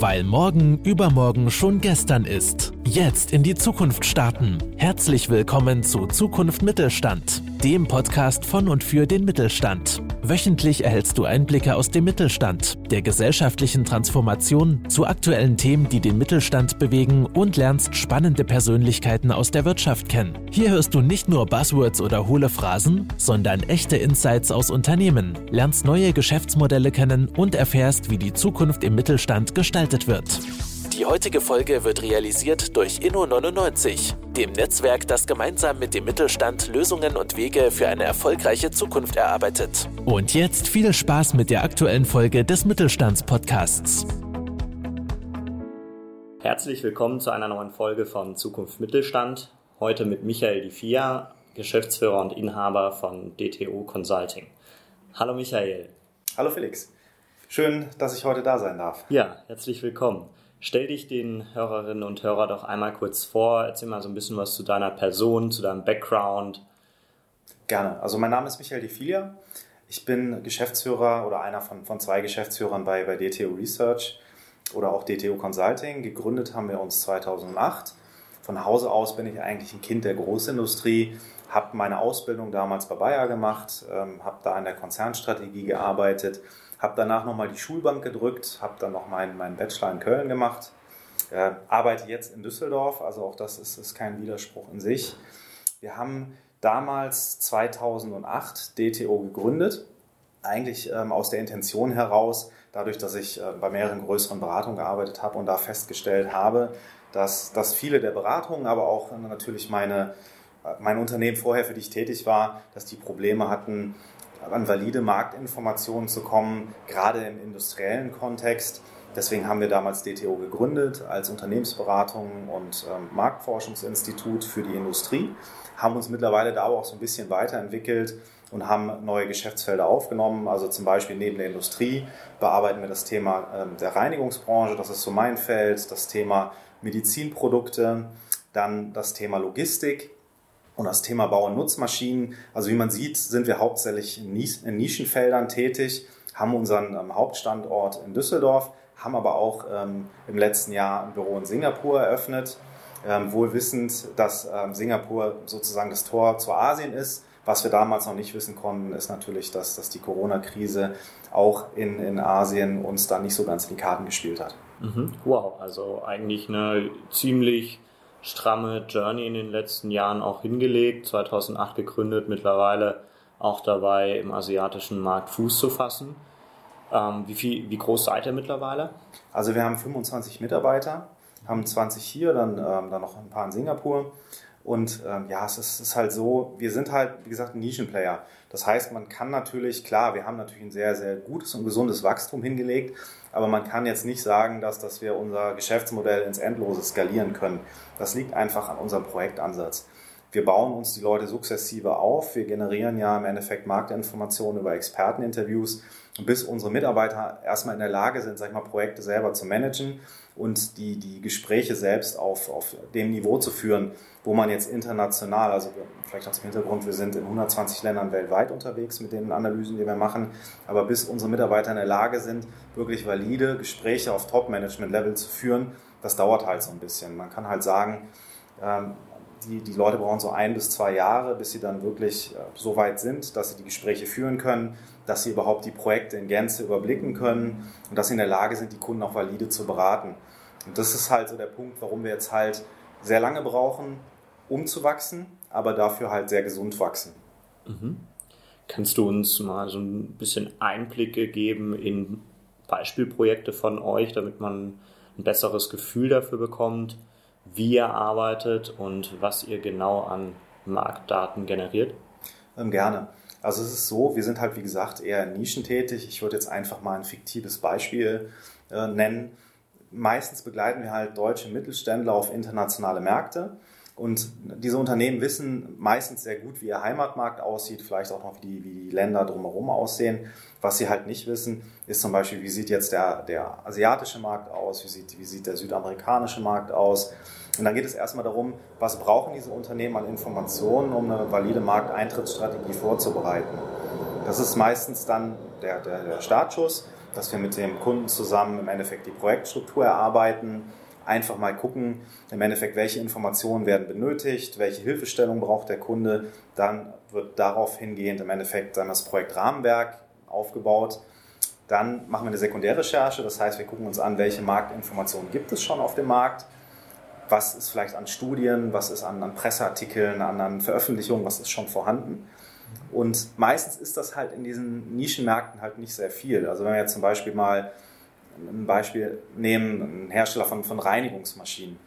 Weil morgen übermorgen schon gestern ist. Jetzt in die Zukunft starten. Herzlich willkommen zu Zukunft Mittelstand, dem Podcast von und für den Mittelstand. Wöchentlich erhältst du Einblicke aus dem Mittelstand, der gesellschaftlichen Transformation, zu aktuellen Themen, die den Mittelstand bewegen und lernst spannende Persönlichkeiten aus der Wirtschaft kennen. Hier hörst du nicht nur Buzzwords oder hohle Phrasen, sondern echte Insights aus Unternehmen, lernst neue Geschäftsmodelle kennen und erfährst, wie die Zukunft im Mittelstand gestaltet wird. Die heutige Folge wird realisiert durch Inno99, dem Netzwerk, das gemeinsam mit dem Mittelstand Lösungen und Wege für eine erfolgreiche Zukunft erarbeitet. Und jetzt viel Spaß mit der aktuellen Folge des Mittelstandspodcasts. Herzlich willkommen zu einer neuen Folge von Zukunft Mittelstand. Heute mit Michael Di Fia, Geschäftsführer und Inhaber von DTO Consulting. Hallo Michael. Hallo Felix. Schön, dass ich heute da sein darf. Ja, herzlich willkommen. Stell dich den Hörerinnen und Hörern doch einmal kurz vor, erzähl mal so ein bisschen was zu deiner Person, zu deinem Background. Gerne. Also mein Name ist Michael De Filia. Ich bin Geschäftsführer oder einer von, von zwei Geschäftsführern bei, bei DTO Research oder auch DTO Consulting. Gegründet haben wir uns 2008. Von Hause aus bin ich eigentlich ein Kind der Großindustrie, habe meine Ausbildung damals bei Bayer gemacht, ähm, habe da in der Konzernstrategie gearbeitet, habe danach nochmal die Schulbank gedrückt, habe dann noch meinen, meinen Bachelor in Köln gemacht, äh, arbeite jetzt in Düsseldorf, also auch das ist, ist kein Widerspruch in sich. Wir haben damals 2008 DTO gegründet, eigentlich ähm, aus der Intention heraus, dadurch, dass ich äh, bei mehreren größeren Beratungen gearbeitet habe und da festgestellt habe, dass, dass viele der Beratungen, aber auch natürlich meine, äh, mein Unternehmen vorher, für die ich tätig war, dass die Probleme hatten, an valide Marktinformationen zu kommen, gerade im industriellen Kontext. Deswegen haben wir damals DTO gegründet als Unternehmensberatung und ähm, Marktforschungsinstitut für die Industrie, haben uns mittlerweile da aber auch so ein bisschen weiterentwickelt und haben neue Geschäftsfelder aufgenommen. Also zum Beispiel neben der Industrie bearbeiten wir das Thema ähm, der Reinigungsbranche, das ist so mein Feld, das Thema Medizinprodukte, dann das Thema Logistik und das Thema Bau- und Nutzmaschinen. Also wie man sieht, sind wir hauptsächlich in Nischenfeldern tätig, haben unseren ähm, Hauptstandort in Düsseldorf, haben aber auch ähm, im letzten Jahr ein Büro in Singapur eröffnet, ähm, wohl wissend, dass ähm, Singapur sozusagen das Tor zu Asien ist. Was wir damals noch nicht wissen konnten, ist natürlich, dass, dass die Corona-Krise auch in, in Asien uns da nicht so ganz in die Karten gespielt hat. Mhm. Wow, also eigentlich eine ziemlich stramme Journey in den letzten Jahren auch hingelegt. 2008 gegründet, mittlerweile auch dabei, im asiatischen Markt Fuß zu fassen. Ähm, wie, viel, wie groß seid ihr mittlerweile? Also wir haben 25 Mitarbeiter, haben 20 hier, dann, ähm, dann noch ein paar in Singapur. Und ähm, ja, es ist, ist, halt so, wir sind halt, wie gesagt, ein Nischenplayer. Das heißt, man kann natürlich, klar, wir haben natürlich ein sehr, sehr gutes und gesundes Wachstum hingelegt, aber man kann jetzt nicht sagen, dass, dass wir unser Geschäftsmodell ins Endlose skalieren können. Das liegt einfach an unserem Projektansatz. Wir bauen uns die Leute sukzessive auf. Wir generieren ja im Endeffekt Marktinformationen über Experteninterviews, bis unsere Mitarbeiter erstmal in der Lage sind, sag ich mal, Projekte selber zu managen und die, die Gespräche selbst auf, auf dem Niveau zu führen, wo man jetzt international, also vielleicht aus dem Hintergrund, wir sind in 120 Ländern weltweit unterwegs mit den Analysen, die wir machen, aber bis unsere Mitarbeiter in der Lage sind, wirklich valide Gespräche auf Top-Management-Level zu führen, das dauert halt so ein bisschen. Man kann halt sagen, ähm, die, die Leute brauchen so ein bis zwei Jahre, bis sie dann wirklich äh, so weit sind, dass sie die Gespräche führen können, dass sie überhaupt die Projekte in Gänze überblicken können und dass sie in der Lage sind, die Kunden auch valide zu beraten. Und das ist halt so der Punkt, warum wir jetzt halt sehr lange brauchen, um zu wachsen, aber dafür halt sehr gesund wachsen. Mhm. Kannst du uns mal so ein bisschen Einblicke geben in Beispielprojekte von euch, damit man ein besseres Gefühl dafür bekommt, wie ihr arbeitet und was ihr genau an Marktdaten generiert? Ähm, gerne. Also es ist so, wir sind halt wie gesagt eher nischentätig. Ich würde jetzt einfach mal ein fiktives Beispiel äh, nennen. Meistens begleiten wir halt deutsche Mittelständler auf internationale Märkte und diese Unternehmen wissen meistens sehr gut, wie ihr Heimatmarkt aussieht, vielleicht auch noch, wie die, wie die Länder drumherum aussehen. Was sie halt nicht wissen, ist zum Beispiel, wie sieht jetzt der, der asiatische Markt aus, wie sieht, wie sieht der südamerikanische Markt aus. Und dann geht es erstmal darum, was brauchen diese Unternehmen an Informationen, um eine valide Markteintrittsstrategie vorzubereiten. Das ist meistens dann der, der, der Startschuss. dass wir mit dem Kunden zusammen im Endeffekt die Projektstruktur erarbeiten, einfach mal gucken, im Endeffekt, welche Informationen werden benötigt, welche Hilfestellung braucht der Kunde. Dann wird darauf hingehend im Endeffekt dann das Projektrahmenwerk aufgebaut. Dann machen wir eine Sekundärrecherche, das heißt, wir gucken uns an, welche Marktinformationen gibt es schon auf dem Markt, was ist vielleicht an Studien, was ist an, an Presseartikeln, an, an Veröffentlichungen, was ist schon vorhanden. Und meistens ist das halt in diesen Nischenmärkten halt nicht sehr viel. Also wenn wir jetzt zum Beispiel mal ein Beispiel nehmen, ein Hersteller von, von Reinigungsmaschinen.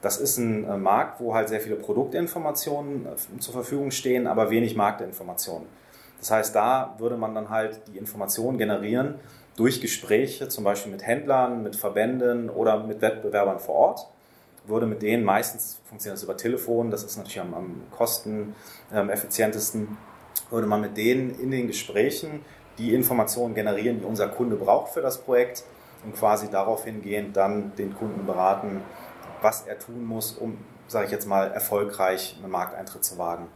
Das ist ein äh, Markt, wo halt sehr viele Produktinformationen äh, zur Verfügung stehen, aber wenig Marktinformationen. Das heißt, da würde man dann halt die Informationen generieren durch Gespräche, zum Beispiel mit Händlern, mit Verbänden oder mit Wettbewerbern vor Ort. Würde mit denen meistens funktioniert das über Telefon, das ist natürlich am, am kosteneffizientesten. Ähm, würde man mit denen in den Gesprächen die Informationen generieren, die unser Kunde braucht für das Projekt und quasi darauf hingehend dann den Kunden beraten, was er tun muss, um, sage ich jetzt mal, erfolgreich einen Markteintritt zu wagen.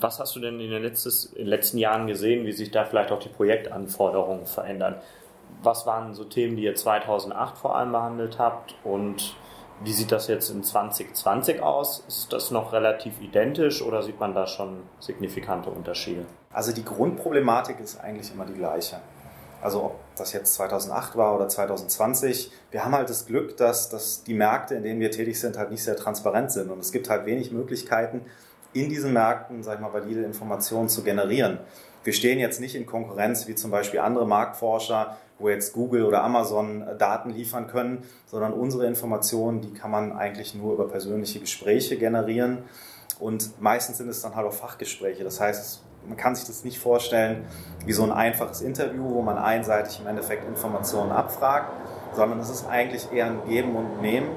Was hast du denn in den, letztes, in den letzten Jahren gesehen, wie sich da vielleicht auch die Projektanforderungen verändern? Was waren so Themen, die ihr 2008 vor allem behandelt habt und wie sieht das jetzt in 2020 aus? Ist das noch relativ identisch oder sieht man da schon signifikante Unterschiede? Also die Grundproblematik ist eigentlich immer die gleiche. Also ob das jetzt 2008 war oder 2020, wir haben halt das Glück, dass, dass die Märkte, in denen wir tätig sind, halt nicht sehr transparent sind. Und es gibt halt wenig Möglichkeiten, in diesen Märkten, sag ich mal, valide Informationen zu generieren. Wir stehen jetzt nicht in Konkurrenz wie zum Beispiel andere Marktforscher, wo jetzt Google oder Amazon äh, Daten liefern können, sondern unsere Informationen, die kann man eigentlich nur über persönliche Gespräche generieren. Und meistens sind es dann halt auch Fachgespräche. Das heißt, man kann sich das nicht vorstellen wie so ein einfaches Interview, wo man einseitig im Endeffekt Informationen abfragt, sondern es ist eigentlich eher ein Geben und Nehmen,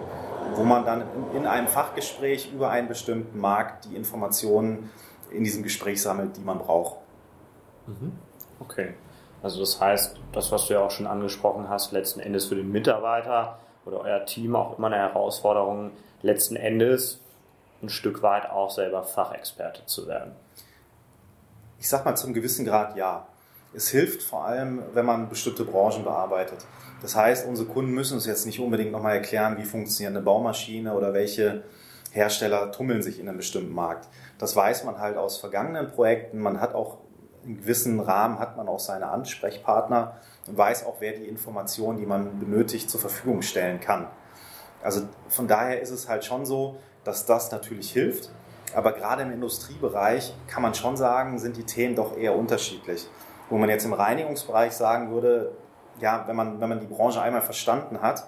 wo man dann in einem Fachgespräch über einen bestimmten Markt die Informationen in diesem Gespräch sammelt, die man braucht. Mhm. Okay. Also das heißt, das, was du ja auch schon angesprochen hast, letzten Endes für den Mitarbeiter oder euer Team auch immer eine Herausforderung, letzten Endes ein Stück weit auch selber Fachexperte zu werden. Ich sag mal zum gewissen Grad ja. Es hilft vor allem, wenn man bestimmte Branchen bearbeitet. Das heißt, unsere Kunden müssen uns jetzt nicht unbedingt nochmal erklären, wie funktioniert eine Baumaschine oder welche Hersteller tummeln sich in einem bestimmten Markt. Das weiß man halt aus vergangenen Projekten. Man hat auch in gewissen Rahmen hat man auch seine Ansprechpartner und weiß auch, wer die Informationen, die man benötigt, zur Verfügung stellen kann. Also von daher ist es halt schon so, dass das natürlich hilft. Aber gerade im Industriebereich kann man schon sagen, sind die Themen doch eher unterschiedlich. Wo man jetzt im Reinigungsbereich sagen würde, ja, wenn man, wenn man die Branche einmal verstanden hat,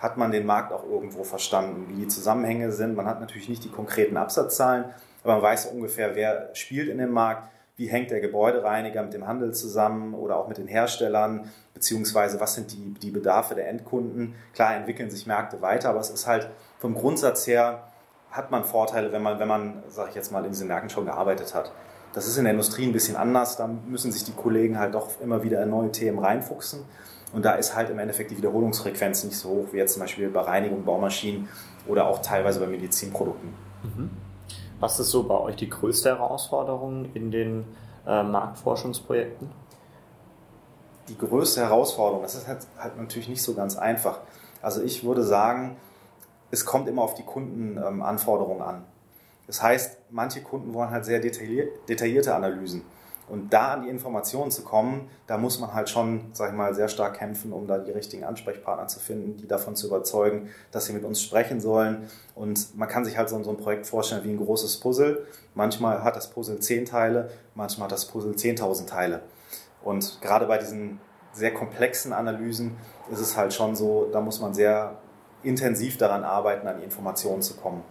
hat man den Markt auch irgendwo verstanden, wie die Zusammenhänge sind. Man hat natürlich nicht die konkreten Absatzzahlen, aber man weiß ungefähr, wer spielt in dem Markt, wie hängt der Gebäudereiniger mit dem Handel zusammen oder auch mit den Herstellern, beziehungsweise was sind die, die Bedarfe der Endkunden. Klar entwickeln sich Märkte weiter, aber es ist halt vom Grundsatz her, hat man Vorteile, wenn man, wenn man, sage ich jetzt mal, in diesen Märkten schon gearbeitet hat. Das ist in der Industrie ein bisschen anders, da müssen sich die Kollegen halt doch immer wieder in neue Themen reinfuchsen. Und da ist halt im Endeffekt die Wiederholungsfrequenz nicht so hoch wie jetzt zum Beispiel bei Reinigung, Baumaschinen oder auch teilweise bei Medizinprodukten. Mhm. Was ist so bei euch die größte Herausforderung in den äh, Marktforschungsprojekten? Die größte Herausforderung, das ist halt, halt, natürlich nicht so ganz einfach. Also ich würde sagen, es kommt immer auf die Kundenanforderungen an. Das heißt, manche Kunden wollen halt sehr detaillierte Analysen. Und da an die Informationen zu kommen, da muss man halt schon, sag ich mal, sehr stark kämpfen, um da die richtigen Ansprechpartner zu finden, die davon zu überzeugen, dass sie mit uns sprechen sollen. Und man kann sich halt so, ein Projekt vorstellen wie ein großes Puzzle. Manchmal hat das Puzzle zehn Teile, manchmal hat das Puzzle zehntausend Teile. Und gerade bei diesen sehr komplexen Analysen ist es halt schon so, da muss man sehr intensiv daran arbeiten, an die Informationen zu kommen.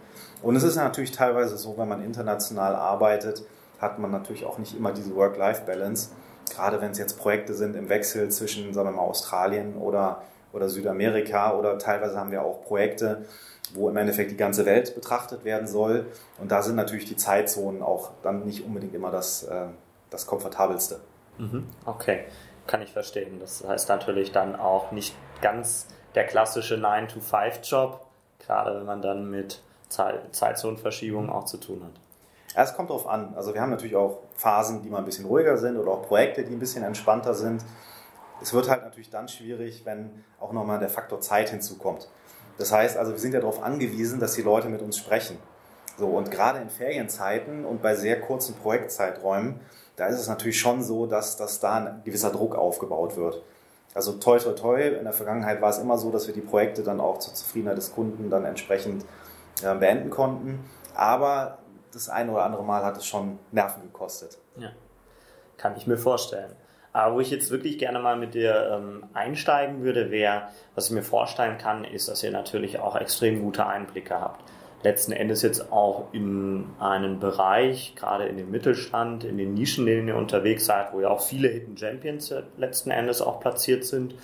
Und es ist natürlich teilweise so, wenn man international arbeitet, hat man natürlich auch nicht immer diese Work-Life-Balance. Gerade wenn es jetzt Projekte sind im Wechsel zwischen, sagen wir mal, Australien oder, oder Südamerika oder teilweise haben wir auch Projekte, wo im Endeffekt die ganze Welt betrachtet werden soll. Und da sind natürlich die Zeitzonen auch dann nicht unbedingt immer das, äh, das komfortabelste. Mhm. Okay, kann ich verstehen. Das heißt natürlich dann auch nicht ganz der klassische 9-to-5-Job, gerade wenn man dann mit Zeitzonenverschiebungen auch zu tun hat. Ja, es kommt darauf an. Also wir haben natürlich auch Phasen, die mal ein bisschen ruhiger sind oder auch Projekte, die ein bisschen entspannter sind. Es wird halt natürlich dann schwierig, wenn auch nochmal der Faktor Zeit hinzukommt. Das heißt also, wir sind ja darauf angewiesen, dass die Leute mit uns sprechen. So, und gerade in Ferienzeiten und bei sehr kurzen Projektzeiträumen, da ist es natürlich schon so, dass, dass da ein gewisser Druck aufgebaut wird. Also toi, toi, toi, in der Vergangenheit war es immer so, dass wir die Projekte dann auch zur Zufriedenheit des Kunden dann entsprechend äh, beenden konnten. Aber das eine oder andere Mal hat es schon Nerven gekostet. Ja, kann ich mir vorstellen. Aber wo ich jetzt wirklich gerne mal mit dir ähm, einsteigen würde, wäre, was ich mir vorstellen kann, ist, dass ihr natürlich auch extrem gute Einblicke habt. Letzten Endes jetzt auch in einen Bereich, gerade in den Mittelstand, in den Nischen, in denen ihr unterwegs seid, wo ja auch viele Hidden Champions letzten Endes auch platziert sind.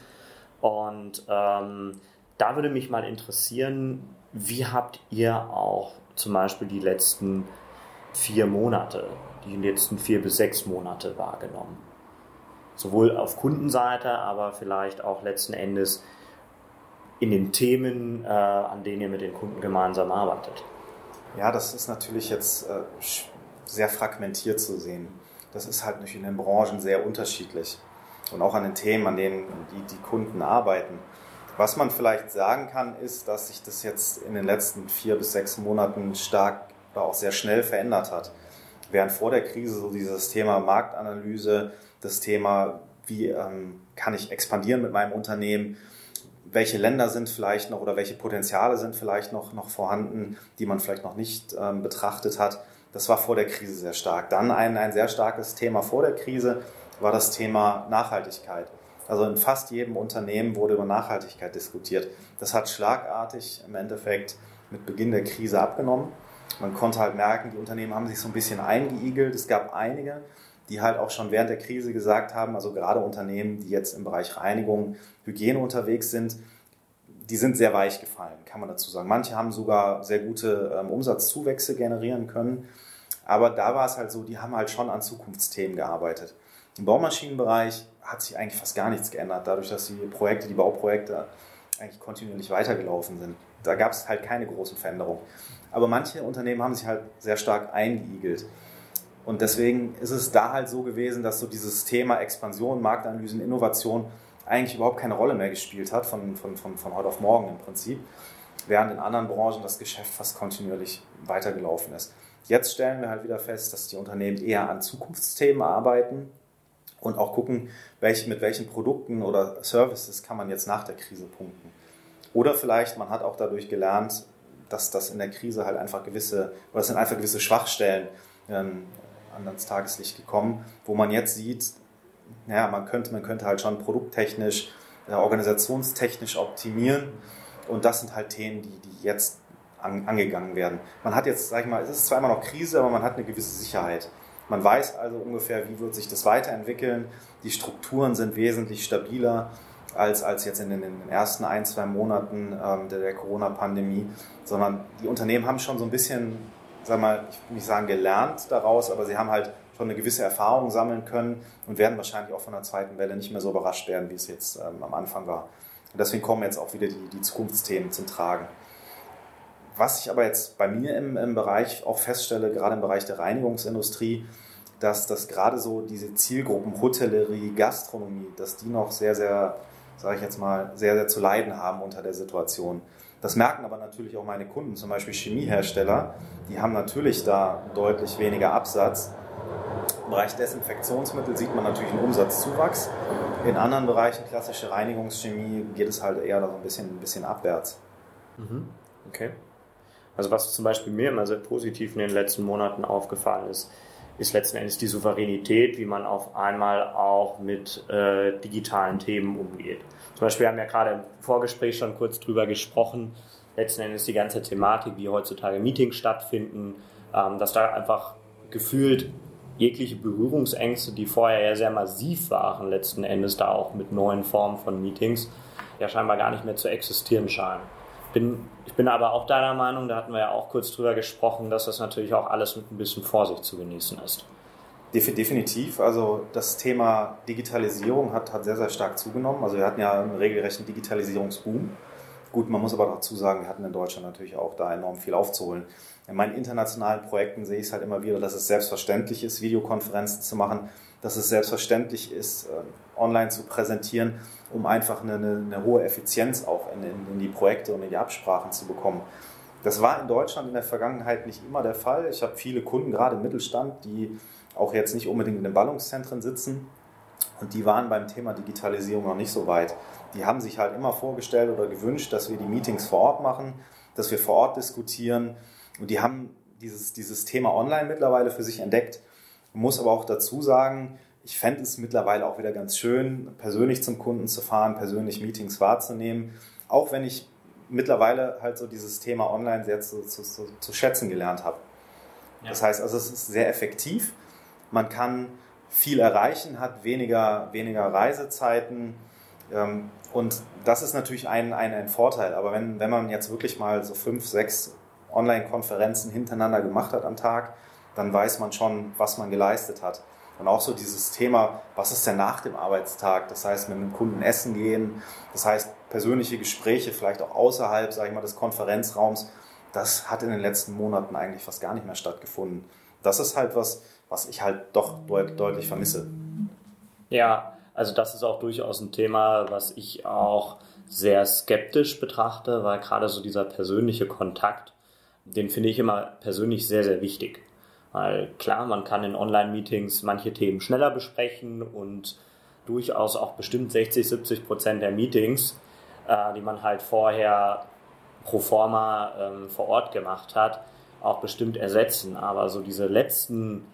Und ähm, da würde mich mal interessieren, wie habt ihr auch zum Beispiel die letzten vier Monate, die letzten vier bis sechs Monate wahrgenommen? Sowohl auf Kundenseite, aber vielleicht auch letzten Endes in den Themen, äh, an denen ihr mit den Kunden gemeinsam arbeitet. Ja, das ist natürlich jetzt äh, sehr fragmentiert zu sehen. Das ist halt natürlich in den Branchen sehr unterschiedlich und auch an den Themen, an denen die, die Kunden arbeiten. Was man vielleicht sagen kann, ist, dass sich das jetzt in den letzten vier bis sechs Monaten stark oder auch sehr schnell verändert hat. Während vor der Krise so dieses Thema Marktanalyse, das Thema, wie ähm, kann ich expandieren mit meinem Unternehmen, welche Länder sind vielleicht noch oder welche Potenziale sind vielleicht noch, noch vorhanden, die man vielleicht noch nicht ähm, betrachtet hat. Das war vor der Krise sehr stark. Dann ein, ein sehr starkes Thema vor der Krise war das Thema Nachhaltigkeit. Also in fast jedem Unternehmen wurde über Nachhaltigkeit diskutiert. Das hat schlagartig im Endeffekt mit Beginn der Krise abgenommen. Man konnte halt merken, die Unternehmen haben sich so ein bisschen eingeigelt. Es gab einige, die halt auch schon während der Krise gesagt haben, also gerade Unternehmen, die jetzt im Bereich Reinigung, Hygiene unterwegs sind, die sind sehr weich gefallen, kann man dazu sagen. Manche haben sogar sehr gute ähm, Umsatzzuwächse generieren können. Aber da war es halt so, die haben halt schon an Zukunftsthemen gearbeitet. Im Baumaschinenbereich hat sich eigentlich fast gar nichts geändert, dadurch, dass die Projekte, die Bauprojekte eigentlich kontinuierlich weitergelaufen sind. Da gab es halt keine großen Veränderungen. Aber manche Unternehmen haben sich halt sehr stark eingeigelt. Und deswegen ist es da halt so gewesen, dass so dieses Thema Expansion, Marktanalysen, Innovation eigentlich überhaupt keine Rolle mehr gespielt hat, von, von, von, von heute auf morgen im Prinzip, während in anderen Branchen das Geschäft fast kontinuierlich weitergelaufen ist. Jetzt stellen wir halt wieder fest, dass die Unternehmen eher an Zukunftsthemen arbeiten, und auch gucken, welch, mit welchen Produkten oder Services kann man jetzt nach der Krise punkten. Oder vielleicht, man hat auch dadurch gelernt, dass das in der Krise halt einfach gewisse, oder es sind einfach gewisse Schwachstellen ähm, ans Tageslicht gekommen, wo man jetzt sieht, ja, man könnte, man könnte halt schon produkttechnisch, äh, organisationstechnisch optimieren. Und das sind halt Themen, die, die jetzt an, angegangen werden. Man hat jetzt, sag ich mal, es ist zwar immer noch Krise, aber man hat eine gewisse Sicherheit. Man weiß also ungefähr, wie wird sich das weiterentwickeln. Die Strukturen sind wesentlich stabiler als, als jetzt in den, in den ersten ein, zwei Monaten ähm, der, der Corona-Pandemie, sondern die Unternehmen haben schon so ein bisschen, sag mal, ich will nicht sagen gelernt daraus, aber sie haben halt schon eine gewisse Erfahrung sammeln können und werden wahrscheinlich auch von der zweiten Welle nicht mehr so überrascht werden, wie es jetzt ähm, am Anfang war. Und deswegen kommen jetzt auch wieder die, die Zukunftsthemen zum Tragen. Was ich aber jetzt bei mir im, im Bereich auch feststelle, gerade im Bereich der Reinigungsindustrie, dass das gerade so diese Zielgruppen Hotellerie, Gastronomie, dass die noch sehr, sehr, sage ich jetzt mal, sehr, sehr zu leiden haben unter der Situation. Das merken aber natürlich auch meine Kunden, zum Beispiel Chemiehersteller, die haben natürlich da deutlich weniger Absatz. Im Bereich Desinfektionsmittel sieht man natürlich einen Umsatzzuwachs. In anderen Bereichen, klassische Reinigungschemie, geht es halt eher so ein bisschen, ein bisschen abwärts. Mhm. Okay. Also was zum Beispiel mir immer sehr positiv in den letzten Monaten aufgefallen ist, ist letzten Endes die Souveränität, wie man auf einmal auch mit äh, digitalen Themen umgeht. Zum Beispiel haben wir ja gerade im Vorgespräch schon kurz drüber gesprochen, letzten Endes die ganze Thematik, wie heutzutage Meetings stattfinden, ähm, dass da einfach gefühlt jegliche Berührungsängste, die vorher ja sehr massiv waren, letzten Endes da auch mit neuen Formen von Meetings, ja scheinbar gar nicht mehr zu existieren scheinen. Bin, ich bin aber auch deiner Meinung, da hatten wir ja auch kurz drüber gesprochen, dass das natürlich auch alles mit ein bisschen Vorsicht zu genießen ist. Definitiv. Also das Thema Digitalisierung hat, hat sehr, sehr stark zugenommen. Also wir hatten ja einen regelrechten Digitalisierungsboom. Gut, man muss aber dazu sagen, wir hatten in Deutschland natürlich auch da enorm viel aufzuholen. In meinen internationalen Projekten sehe ich es halt immer wieder, dass es selbstverständlich ist, Videokonferenzen zu machen. Dass es selbstverständlich ist, äh, online zu präsentieren, um einfach eine, eine, eine hohe Effizienz auch in, in, in, die Projekte und in die Absprachen zu bekommen. Das war in Deutschland in der Vergangenheit nicht immer der Fall. Ich habe viele Kunden, gerade im Mittelstand, die auch jetzt nicht unbedingt in den Ballungszentren sitzen und die waren beim Thema Digitalisierung noch nicht so weit. Die haben sich halt immer vorgestellt oder gewünscht, dass wir die Meetings vor Ort machen, dass wir vor Ort diskutieren und die haben dieses, dieses Thema online mittlerweile für sich entdeckt. Muss aber auch dazu sagen, ich fände es mittlerweile auch wieder ganz schön, persönlich zum Kunden zu fahren, persönlich Meetings wahrzunehmen, auch wenn ich mittlerweile halt so dieses Thema online sehr zu, zu, zu, zu schätzen gelernt habe. Ja. Das heißt also, es ist sehr effektiv. Man kann viel erreichen, hat weniger, weniger Reisezeiten. Ähm, und das ist natürlich ein, ein, ein Vorteil. Aber wenn, wenn man jetzt wirklich mal so fünf, sechs Online-Konferenzen hintereinander gemacht hat am Tag, dann weiß man schon, was man geleistet hat. Und auch so dieses Thema, was ist denn nach dem Arbeitstag? Das heißt, mit einem Kunden essen gehen, das heißt, persönliche Gespräche vielleicht auch außerhalb, sage ich mal, des Konferenzraums, das hat in den letzten Monaten eigentlich fast gar nicht mehr stattgefunden. Das ist halt was, was ich halt doch deut deutlich vermisse. Ja, also das ist auch durchaus ein Thema, was ich auch sehr skeptisch betrachte, weil gerade so dieser persönliche Kontakt, den finde ich immer persönlich sehr, sehr wichtig. Weil klar, man kann in Online-Meetings manche Themen schneller besprechen und durchaus auch bestimmt 60, 70 Prozent der Meetings, äh, die man halt vorher pro forma ähm, vor Ort gemacht hat, auch bestimmt ersetzen. Aber so diese letzten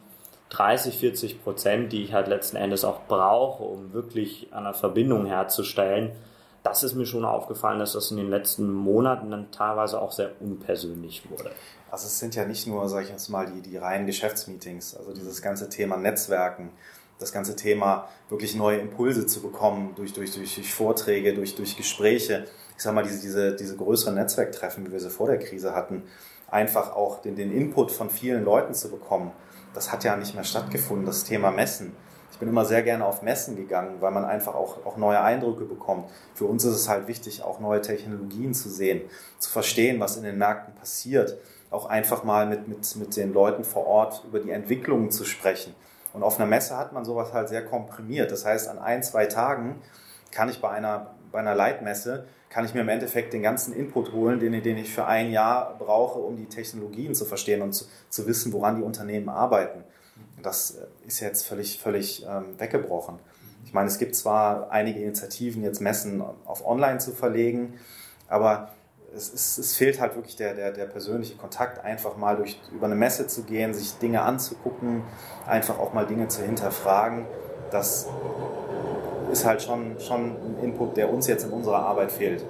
30, 40 Prozent, die ich halt letzten Endes auch brauche, um wirklich eine Verbindung herzustellen, das ist mir schon aufgefallen, dass das in den letzten Monaten dann teilweise auch sehr unpersönlich wurde. Also es sind ja nicht nur, sage ich jetzt mal, die, die reinen Geschäftsmeetings, also dieses ganze Thema Netzwerken, das ganze Thema wirklich neue Impulse zu bekommen durch, durch, durch, Vorträge, durch, durch Gespräche. Ich sage mal, diese, diese, diese größeren Netzwerktreffen, wie wir sie vor der Krise hatten, einfach auch den, den Input von vielen Leuten zu bekommen, das hat ja nicht mehr stattgefunden. Das Thema Messen, ich bin immer sehr gerne auf Messen gegangen, weil man einfach auch, auch neue Eindrücke bekommt. Für uns ist es halt wichtig, auch neue Technologien zu sehen, zu verstehen, was in den Märkten passiert, auch einfach mal mit, mit, mit den Leuten vor Ort über die Entwicklungen zu sprechen. Und auf einer Messe hat man sowas halt sehr komprimiert. Das heißt, an ein, zwei Tagen kann ich bei einer, bei einer Leitmesse, kann ich mir im Endeffekt den ganzen Input holen, den, den ich für ein Jahr brauche, um die Technologien zu verstehen und zu, zu wissen, woran die Unternehmen arbeiten. Das äh, ist jetzt völlig, völlig ähm, weggebrochen. Ich meine, es gibt zwar einige Initiativen, jetzt Messen auf Online zu verlegen, aber es, ist, es fehlt halt wirklich der, der, der persönliche Kontakt, einfach mal durch, über eine Messe zu gehen, sich Dinge anzugucken, einfach auch mal Dinge zu hinterfragen. Das ist halt schon, schon ein Input, der uns jetzt in unserer Arbeit fehlt.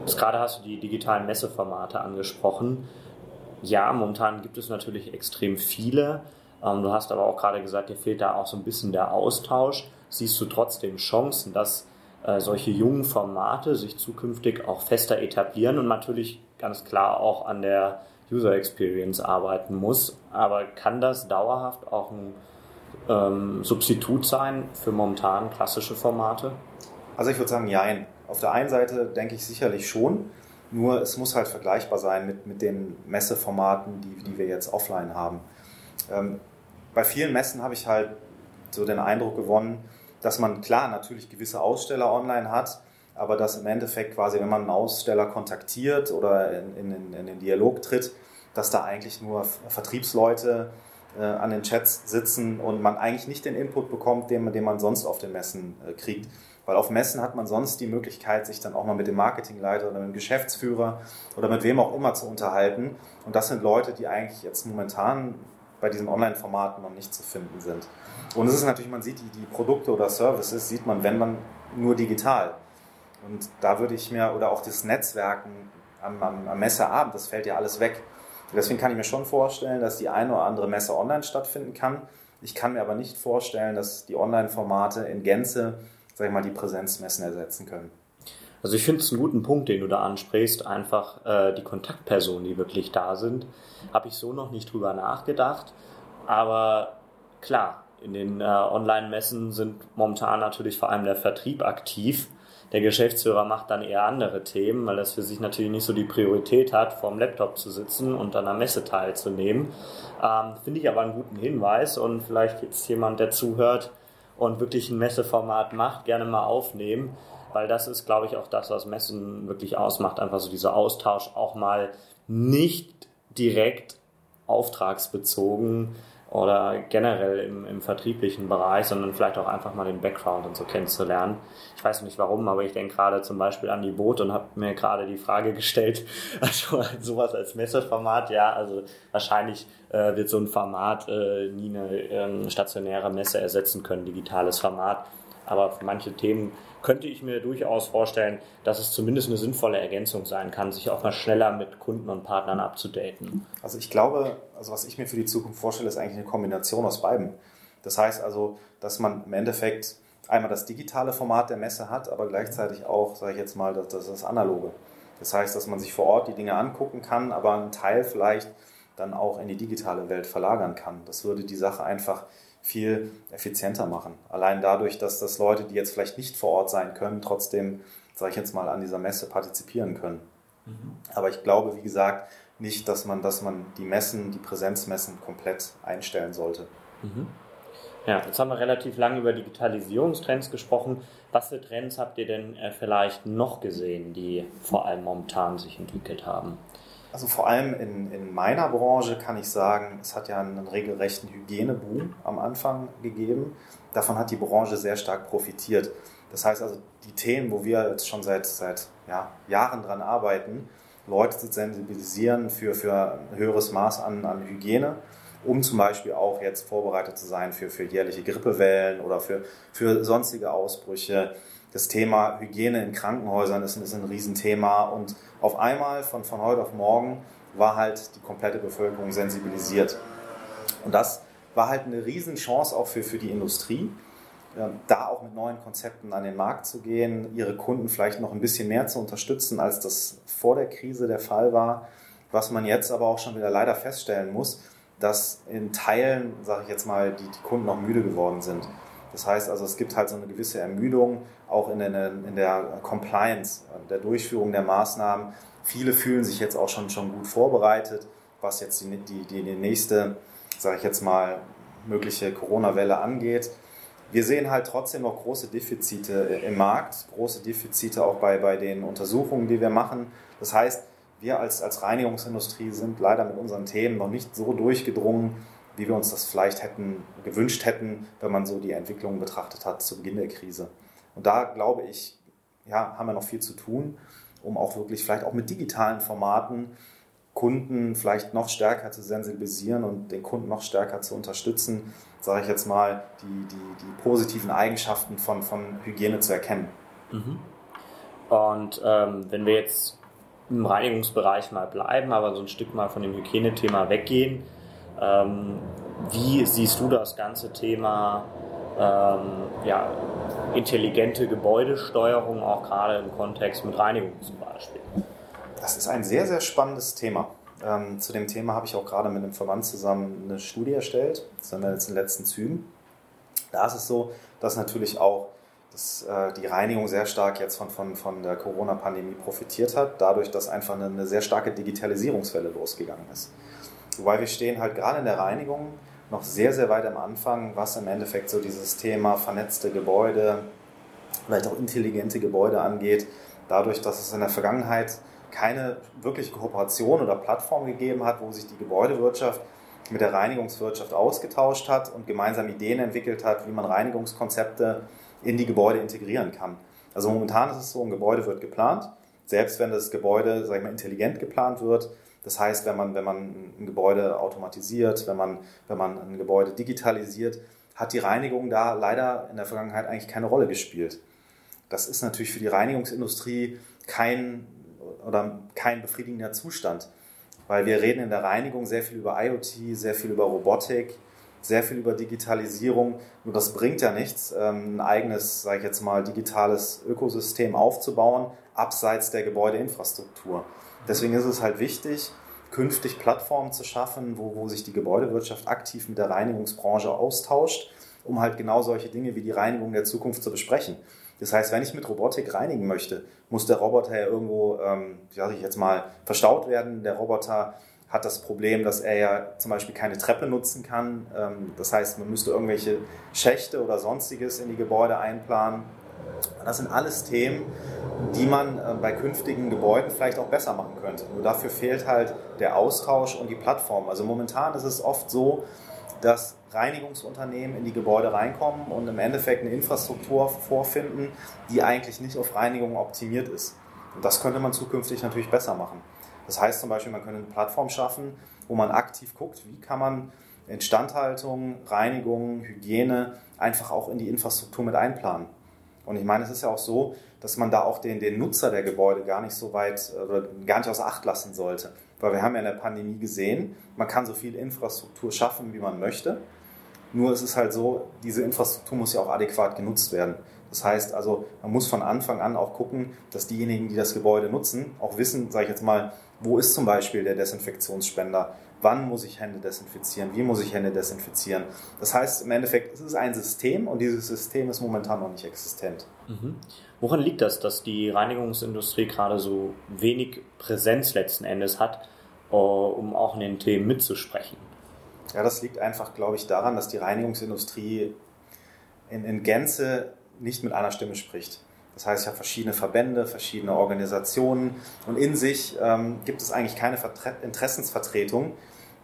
Jetzt gerade hast du die digitalen Messeformate angesprochen. Ja, momentan gibt es natürlich extrem viele. Ähm, du hast aber auch gerade gesagt, dir fehlt da auch so ein bisschen der Austausch. Siehst du trotzdem Chancen, dass äh, solche jungen Formate sich zukünftig auch fester etablieren und natürlich ganz klar auch an der User Experience arbeiten muss. Aber kann das dauerhaft auch ein ähm, Substitut sein für momentan klassische Formate? Also ich würde sagen, nein. Auf der einen Seite denke ich sicherlich schon. Nur es muss halt vergleichbar sein mit, mit den Messeformaten, die, die wir jetzt offline haben. Ähm, bei vielen Messen habe ich halt so den Eindruck gewonnen, dass man klar natürlich gewisse Aussteller online hat, aber dass im Endeffekt quasi, wenn man einen Aussteller kontaktiert oder in, in, in den Dialog tritt, dass da eigentlich nur Vertriebsleute äh, an den Chats sitzen und man eigentlich nicht den Input bekommt, den, den man sonst auf den Messen äh, kriegt. Weil auf Messen hat man sonst die Möglichkeit, sich dann auch mal mit dem Marketingleiter oder mit dem Geschäftsführer oder mit wem auch immer zu unterhalten. Und das sind Leute, die eigentlich jetzt momentan bei diesen Online-Formaten noch nicht zu finden sind. Und es ist natürlich, man sieht die, die Produkte oder Services, sieht man, wenn man nur digital. Und da würde ich mir, oder auch das Netzwerken am, am, am Messeabend, das fällt ja alles weg. Deswegen kann ich mir schon vorstellen, dass die eine oder andere Messe online stattfinden kann. Ich kann mir aber nicht vorstellen, dass die Online-Formate in Gänze sag ich mal, die Präsenzmessen ersetzen können. Also ich finde es einen guten Punkt, den du da ansprichst, einfach äh, die Kontaktpersonen, die wirklich da sind. Habe ich so noch nicht drüber nachgedacht. Aber klar, in den äh, Online-Messen sind momentan natürlich vor allem der Vertrieb aktiv. Der Geschäftsführer macht dann eher andere Themen, weil das für sich natürlich nicht so die Priorität hat, vorm Laptop zu sitzen und an einer Messe teilzunehmen. Ähm, Finde ich aber einen guten Hinweis und vielleicht jetzt jemand, der zuhört und wirklich ein Messeformat macht, gerne mal aufnehmen, weil das ist, glaube ich, auch das, was Messen wirklich ausmacht. Einfach so dieser Austausch auch mal nicht direkt auftragsbezogen oder generell im, im vertrieblichen Bereich, sondern vielleicht auch einfach mal den Background und so kennenzulernen. Ich weiß nicht warum, aber ich denke gerade zum Beispiel an die Boot und habe mir gerade die Frage gestellt, also sowas als Messeformat, ja, also wahrscheinlich äh, wird so ein Format äh, nie eine ähm, stationäre Messe ersetzen können, digitales Format. Aber für manche Themen könnte ich mir durchaus vorstellen, dass es zumindest eine sinnvolle Ergänzung sein kann, sich auch mal schneller mit Kunden und Partnern abzudaten. Also ich glaube, also was ich mir für die Zukunft vorstelle, ist eigentlich eine Kombination aus beiden. Das heißt also, dass man im Endeffekt einmal das digitale Format der Messe hat, aber gleichzeitig auch, sage ich jetzt mal, das, das, das analoge. Das heißt, dass man sich vor Ort die Dinge angucken kann, aber einen Teil vielleicht dann auch in die digitale Welt verlagern kann. Das würde die Sache einfach viel effizienter machen. Allein dadurch, dass das Leute, die jetzt vielleicht nicht vor Ort sein können, trotzdem, sage ich jetzt mal, an dieser Messe partizipieren können. Mhm. Aber ich glaube, wie gesagt, nicht, dass man, dass man die Messen, die Präsenzmessen komplett einstellen sollte. Mhm. Ja, jetzt haben wir relativ lange über Digitalisierungstrends gesprochen. Was für Trends habt ihr denn äh, vielleicht noch gesehen, die vor allem momentan sich entwickelt haben? Also vor allem in, in meiner Branche kann ich sagen, es hat ja einen regelrechten Hygieneboom am Anfang gegeben. Davon hat die Branche sehr stark profitiert. Das heißt also, die Themen, wo wir jetzt schon seit, seit ja, Jahren dran arbeiten, Leute zu sensibilisieren für, für ein höheres Maß an, an Hygiene, um zum Beispiel auch jetzt vorbereitet zu sein für, für jährliche Grippewellen oder für, für sonstige Ausbrüche. Das Thema Hygiene in Krankenhäusern ist, ist ein Riesenthema und auf einmal von, von heute auf morgen war halt die komplette Bevölkerung sensibilisiert. Und das war halt eine Riesenchance auch für, für die Industrie, da auch mit neuen Konzepten an den Markt zu gehen, ihre Kunden vielleicht noch ein bisschen mehr zu unterstützen, als das vor der Krise der Fall war. Was man jetzt aber auch schon wieder leider feststellen muss, dass in Teilen, sage ich jetzt mal, die, die Kunden auch müde geworden sind. Das heißt also, es gibt halt so eine gewisse Ermüdung, auch in der, in der Compliance, der Durchführung der Maßnahmen. Viele fühlen sich jetzt auch schon, schon gut vorbereitet, was jetzt die, die, die nächste, sage ich jetzt mal, mögliche Corona-Welle angeht. Wir sehen halt trotzdem noch große Defizite im Markt, große Defizite auch bei, bei den Untersuchungen, die wir machen. Das heißt, wir als, als Reinigungsindustrie sind leider mit unseren Themen noch nicht so durchgedrungen, wie wir uns das vielleicht hätten gewünscht hätten, wenn man so die Entwicklung betrachtet hat zu Beginn der Krise. Und da glaube ich, ja, haben wir noch viel zu tun, um auch wirklich vielleicht auch mit digitalen Formaten Kunden vielleicht noch stärker zu sensibilisieren und den Kunden noch stärker zu unterstützen, sage ich jetzt mal, die, die, die positiven Eigenschaften von, von Hygiene zu erkennen. Mhm. Und ähm, wenn wir jetzt im Reinigungsbereich mal bleiben, aber so ein Stück mal von dem Hygienethema weggehen, ähm, wie siehst du das ganze Thema ähm, ja, intelligente Gebäudesteuerung, auch gerade im Kontext mit Reinigung zum Beispiel? Das ist ein sehr, sehr spannendes Thema. Ähm, zu dem Thema habe ich auch gerade mit einem Verband zusammen eine Studie erstellt. Das sind wir jetzt in den letzten Zügen. Da ist es so, dass natürlich auch dass, äh, die Reinigung sehr stark jetzt von, von, von der Corona-Pandemie profitiert hat, dadurch, dass einfach eine, eine sehr starke Digitalisierungswelle losgegangen ist. Wobei wir stehen halt gerade in der Reinigung noch sehr, sehr weit am Anfang, was im Endeffekt so dieses Thema vernetzte Gebäude, vielleicht auch intelligente Gebäude angeht. Dadurch, dass es in der Vergangenheit keine wirkliche Kooperation oder Plattform gegeben hat, wo sich die Gebäudewirtschaft mit der Reinigungswirtschaft ausgetauscht hat und gemeinsam Ideen entwickelt hat, wie man Reinigungskonzepte in die Gebäude integrieren kann. Also momentan ist es so, ein Gebäude wird geplant. Selbst wenn das Gebäude, sag ich mal, intelligent geplant wird, das heißt, wenn man, wenn man ein Gebäude automatisiert, wenn man, wenn man ein Gebäude digitalisiert, hat die Reinigung da leider in der Vergangenheit eigentlich keine Rolle gespielt. Das ist natürlich für die Reinigungsindustrie kein oder kein befriedigender Zustand, weil wir reden in der Reinigung sehr viel über IoT, sehr viel über Robotik, sehr viel über Digitalisierung. Nur das bringt ja nichts, ähm, ein eigenes, sage ich jetzt mal, digitales Ökosystem aufzubauen, abseits der Gebäudeinfrastruktur. Deswegen ist es halt wichtig, künftig Plattformen zu schaffen, wo, wo sich die Gebäudewirtschaft aktiv mit der Reinigungsbranche austauscht, um halt genau solche Dinge wie die Reinigung der Zukunft zu besprechen. Das heißt, wenn ich mit Robotik reinigen möchte, muss der Roboter ja irgendwo, ähm, sage ich jetzt mal, verstaut werden. Der Roboter hat das Problem, dass er ja zum Beispiel keine Treppe nutzen kann. Ähm, das heißt, man müsste irgendwelche Schächte oder sonstiges in die Gebäude einplanen. Das sind alles Themen, die man äh, bei künftigen Gebäuden vielleicht auch besser machen könnte. Nur dafür fehlt halt der Austausch und die Plattform. Also momentan ist es oft so, dass Reinigungsunternehmen in die Gebäude reinkommen und im Endeffekt eine Infrastruktur vorfinden, die eigentlich nicht auf Reinigung optimiert ist. Und das könnte man zukünftig natürlich besser machen. Das heißt zum Beispiel, man könnte eine Plattform schaffen, wo man aktiv guckt, wie kann man Instandhaltung, Reinigung, Hygiene einfach auch in die Infrastruktur mit einplanen. Und ich meine, es ist ja auch so, dass man da auch den, den Nutzer der Gebäude gar nicht so weit oder gar nicht außer Acht lassen sollte. Weil wir haben ja in der Pandemie gesehen, man kann so viel Infrastruktur schaffen, wie man möchte. Nur ist es halt so, diese Infrastruktur muss ja auch adäquat genutzt werden. Das heißt also, man muss von Anfang an auch gucken, dass diejenigen, die das Gebäude nutzen, auch wissen, sage ich jetzt mal, wo ist zum Beispiel der Desinfektionsspender? Wann muss ich Hände desinfizieren? Wie muss ich Hände desinfizieren? Das heißt, im Endeffekt, es ist ein System und dieses System ist momentan noch nicht existent. Mhm. Woran liegt das, dass die Reinigungsindustrie gerade so wenig Präsenz letzten Endes hat, äh, um auch in den Themen mitzusprechen? Ja, das liegt einfach, glaube ich, daran, dass die Reinigungsindustrie in, in Gänze nicht mit einer Stimme spricht. Das heißt, ich habe verschiedene Verbände, verschiedene Organisationen und in sich ähm, gibt es eigentlich keine Vertre Interessensvertretung,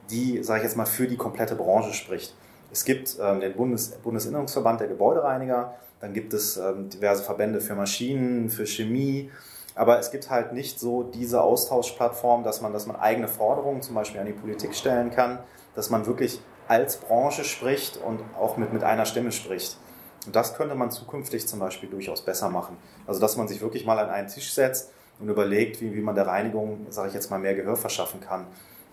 die, sage ich jetzt mal, für die komplette Branche spricht. Es gibt ähm, den Bundes Bundesinnungsverband der Gebäudereiniger, dann gibt es ähm, diverse Verbände für Maschinen, für Chemie, aber es gibt halt nicht so diese Austauschplattform, dass man, dass man eigene Forderungen zum Beispiel an die Politik stellen kann, dass man wirklich als Branche spricht und auch mit, mit einer Stimme spricht. Und das könnte man zukünftig zum Beispiel durchaus besser machen. Also dass man sich wirklich mal an einen Tisch setzt und überlegt, wie, wie man der Reinigung, sage ich jetzt mal, mehr Gehör verschaffen kann.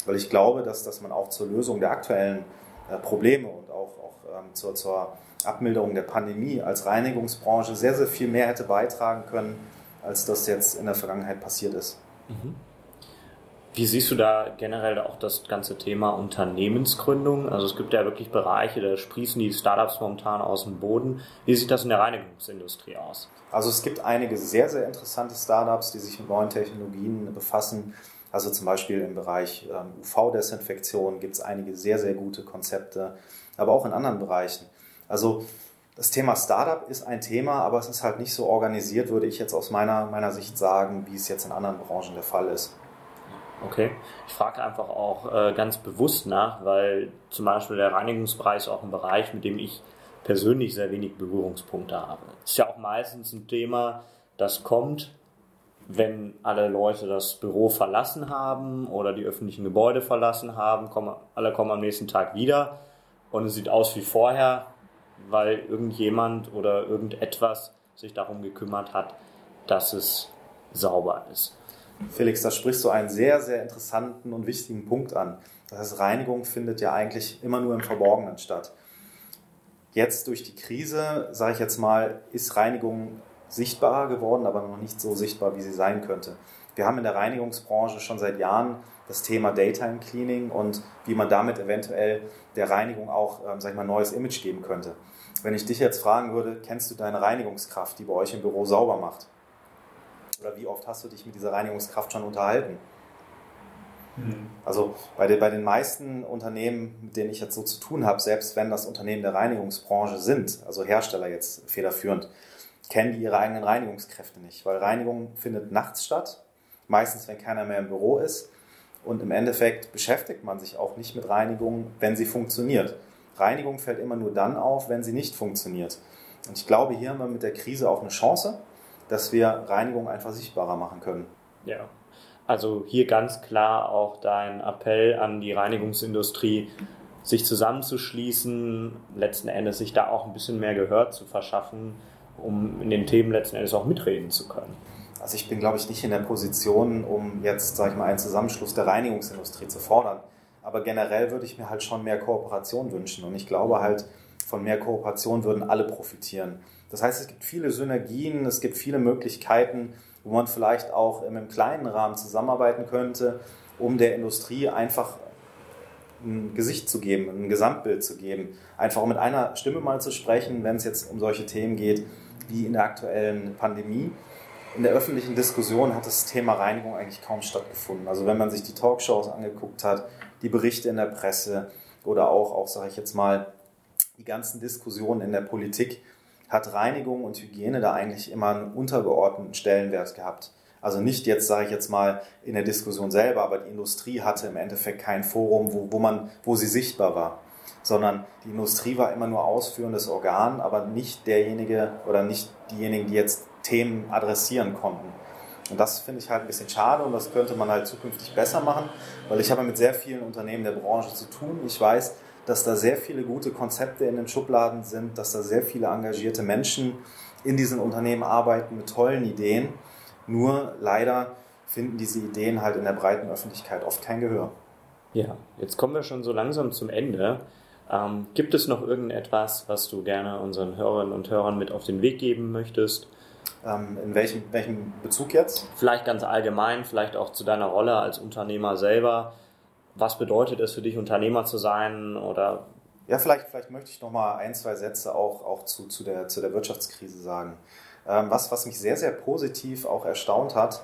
Weil ich glaube, dass, dass man auch zur Lösung der aktuellen äh, Probleme und auch, auch ähm, zur, zur Abmilderung der Pandemie als Reinigungsbranche sehr, sehr viel mehr hätte beitragen können, als das jetzt in der Vergangenheit passiert ist. Mhm. Wie siehst du da generell auch das ganze Thema Unternehmensgründung? Also es gibt ja wirklich Bereiche, da sprießen die Startups momentan aus dem Boden. Wie sieht das in der Reinigungsindustrie aus? Also es gibt einige sehr, sehr interessante Startups, die sich mit neuen Technologien befassen. Also zum Beispiel im Bereich ähm, UV-Desinfektion gibt es einige sehr, sehr gute Konzepte, aber auch in anderen Bereichen. Also das Thema Startup ist ein Thema, aber es ist halt nicht so organisiert, würde ich jetzt aus meiner, meiner Sicht sagen, wie es jetzt in anderen Branchen der Fall ist. Okay. Ich frage einfach auch äh, ganz bewusst nach, weil zum Beispiel der Reinigungsbereich ist auch ein Bereich, mit dem ich persönlich sehr wenig Berührungspunkte habe. Ist ja auch meistens ein Thema, das kommt, wenn alle Leute das Büro verlassen haben oder die öffentlichen Gebäude verlassen haben, kommen, alle kommen am nächsten Tag wieder und es sieht aus wie vorher, weil irgendjemand oder irgendetwas sich darum gekümmert hat, dass es sauber ist. Felix, da sprichst du einen sehr, sehr interessanten und wichtigen Punkt an. Das heißt, Reinigung findet ja eigentlich immer nur im Verborgenen statt. Jetzt durch die Krise, sage ich jetzt mal, ist Reinigung sichtbarer geworden, aber noch nicht so sichtbar, wie sie sein könnte. Wir haben in der Reinigungsbranche schon seit Jahren das Thema Daytime Cleaning und wie man damit eventuell der Reinigung auch, ähm, sag ich mal, neues Image geben könnte. Wenn ich dich jetzt fragen würde, kennst du deine Reinigungskraft, die bei euch im Büro sauber macht? Oder wie oft hast du dich mit dieser Reinigungskraft schon unterhalten? Mhm. Also bei den, bei den meisten Unternehmen, mit denen ich jetzt so zu tun habe, selbst wenn das Unternehmen der Reinigungsbranche sind, also Hersteller jetzt federführend, kennen die ihre eigenen Reinigungskräfte nicht, weil Reinigung findet nachts statt, meistens wenn keiner mehr im Büro ist. Und im Endeffekt beschäftigt man sich auch nicht mit Reinigung, wenn sie funktioniert. Reinigung fällt immer nur dann auf, wenn sie nicht funktioniert. Und ich glaube, hier haben wir mit der Krise auch eine Chance, dass wir Reinigung einfach sichtbarer machen können. Ja, also hier ganz klar auch dein Appell an die Reinigungsindustrie, sich zusammenzuschließen, letzten Endes sich da auch ein bisschen mehr Gehör zu verschaffen, um in den Themen letzten Endes auch mitreden zu können. Also ich bin, glaube ich, nicht in der Position, um jetzt, sage ich mal, einen Zusammenschluss der Reinigungsindustrie zu fordern. Aber generell würde ich mir halt schon mehr Kooperation wünschen. Und ich glaube halt, von mehr Kooperation würden alle profitieren. Das heißt, es gibt viele Synergien, es gibt viele Möglichkeiten, wo man vielleicht auch im kleinen Rahmen zusammenarbeiten könnte, um der Industrie einfach ein Gesicht zu geben, ein Gesamtbild zu geben. Einfach mit einer Stimme mal zu sprechen, wenn es jetzt um solche Themen geht. wie in der aktuellen Pandemie. In der öffentlichen Diskussion hat das Thema Reinigung eigentlich kaum stattgefunden. Also wenn man sich die Talkshows angeguckt hat, die Berichte in der Presse oder auch, auch sage ich jetzt mal, die ganzen Diskussionen in der Politik, hat Reinigung und Hygiene da eigentlich immer einen untergeordneten Stellenwert gehabt. Also nicht jetzt, sage ich jetzt mal, in der Diskussion selber, aber die Industrie hatte im Endeffekt kein Forum, wo, wo, man, wo sie sichtbar war. Sondern die Industrie war immer nur ausführendes Organ, aber nicht derjenige oder nicht diejenigen, die jetzt Themen adressieren konnten. Und das finde ich halt ein bisschen schade und das könnte man halt zukünftig besser machen, weil ich habe mit sehr vielen Unternehmen der Branche zu tun. Ich weiß, dass da sehr viele gute Konzepte in den Schubladen sind, dass da sehr viele engagierte Menschen in diesen Unternehmen arbeiten mit tollen Ideen. Nur leider finden diese Ideen halt in der breiten Öffentlichkeit oft kein Gehör. Ja, jetzt kommen wir schon so langsam zum Ende. Ähm, gibt es noch irgendetwas, was du gerne unseren Hörerinnen und Hörern mit auf den Weg geben möchtest? Ähm, in welchem, welchem Bezug jetzt? Vielleicht ganz allgemein, vielleicht auch zu deiner Rolle als Unternehmer selber. Was bedeutet es für dich, Unternehmer zu sein? Oder ja, vielleicht, vielleicht möchte ich noch mal ein, zwei Sätze auch, auch zu, zu, der, zu der Wirtschaftskrise sagen. Ähm, was, was mich sehr, sehr positiv auch erstaunt hat,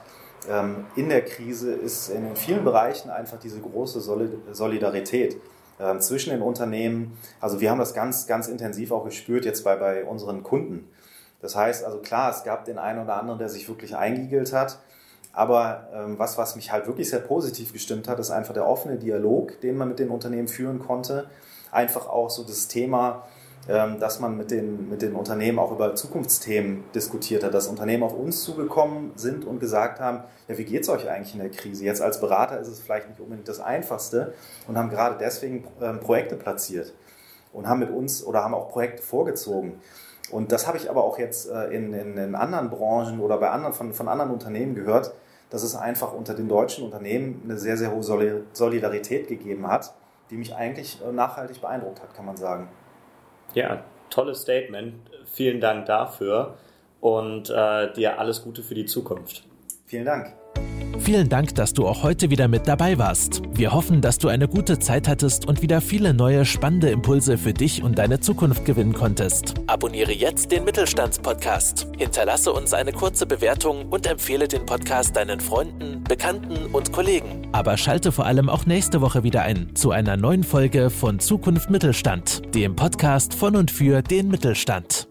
ähm, in der Krise ist in vielen Bereichen einfach diese große Solidarität ähm, zwischen den Unternehmen. Also wir haben das ganz, ganz intensiv auch gespürt jetzt bei, bei unseren Kunden. Das heißt also klar, es gab den einen oder anderen, der sich wirklich eingiegelt hat. Aber ähm, was, was mich halt wirklich sehr positiv gestimmt hat, ist einfach der offene Dialog, den man mit den Unternehmen führen konnte. Einfach auch so das Thema, ähm, dass man mit den, mit den Unternehmen auch über Zukunftsthemen diskutiert hat, dass Unternehmen auf uns zugekommen sind und gesagt haben, ja, wie geht es euch eigentlich in der Krise? Jetzt als Berater ist es vielleicht nicht unbedingt das Einfachste und haben gerade deswegen ähm, Projekte platziert und haben mit uns oder haben auch Projekte vorgezogen. Und das habe ich aber auch jetzt äh, in, in, in, anderen Branchen oder bei anderen, von, von anderen Unternehmen gehört, dass es einfach unter den deutschen Unternehmen eine sehr, sehr hohe Solidarität gegeben hat, die mich eigentlich äh, nachhaltig beeindruckt hat, kann man sagen. Ja, tolles Statement. Vielen Dank dafür und äh, dir alles Gute für die Zukunft. Vielen Dank. Vielen Dank, dass du auch heute wieder mit dabei warst. Wir hoffen, dass du eine gute Zeit hattest und wieder viele neue spannende Impulse für dich und deine Zukunft gewinnen konntest. Abonniere jetzt den Mittelstandspodcast. Hinterlasse uns eine kurze Bewertung und empfehle den Podcast deinen Freunden, Bekannten und Kollegen. Aber schalte vor allem auch nächste Woche wieder ein zu einer neuen Folge von Zukunft Mittelstand, dem Podcast von und für den Mittelstand.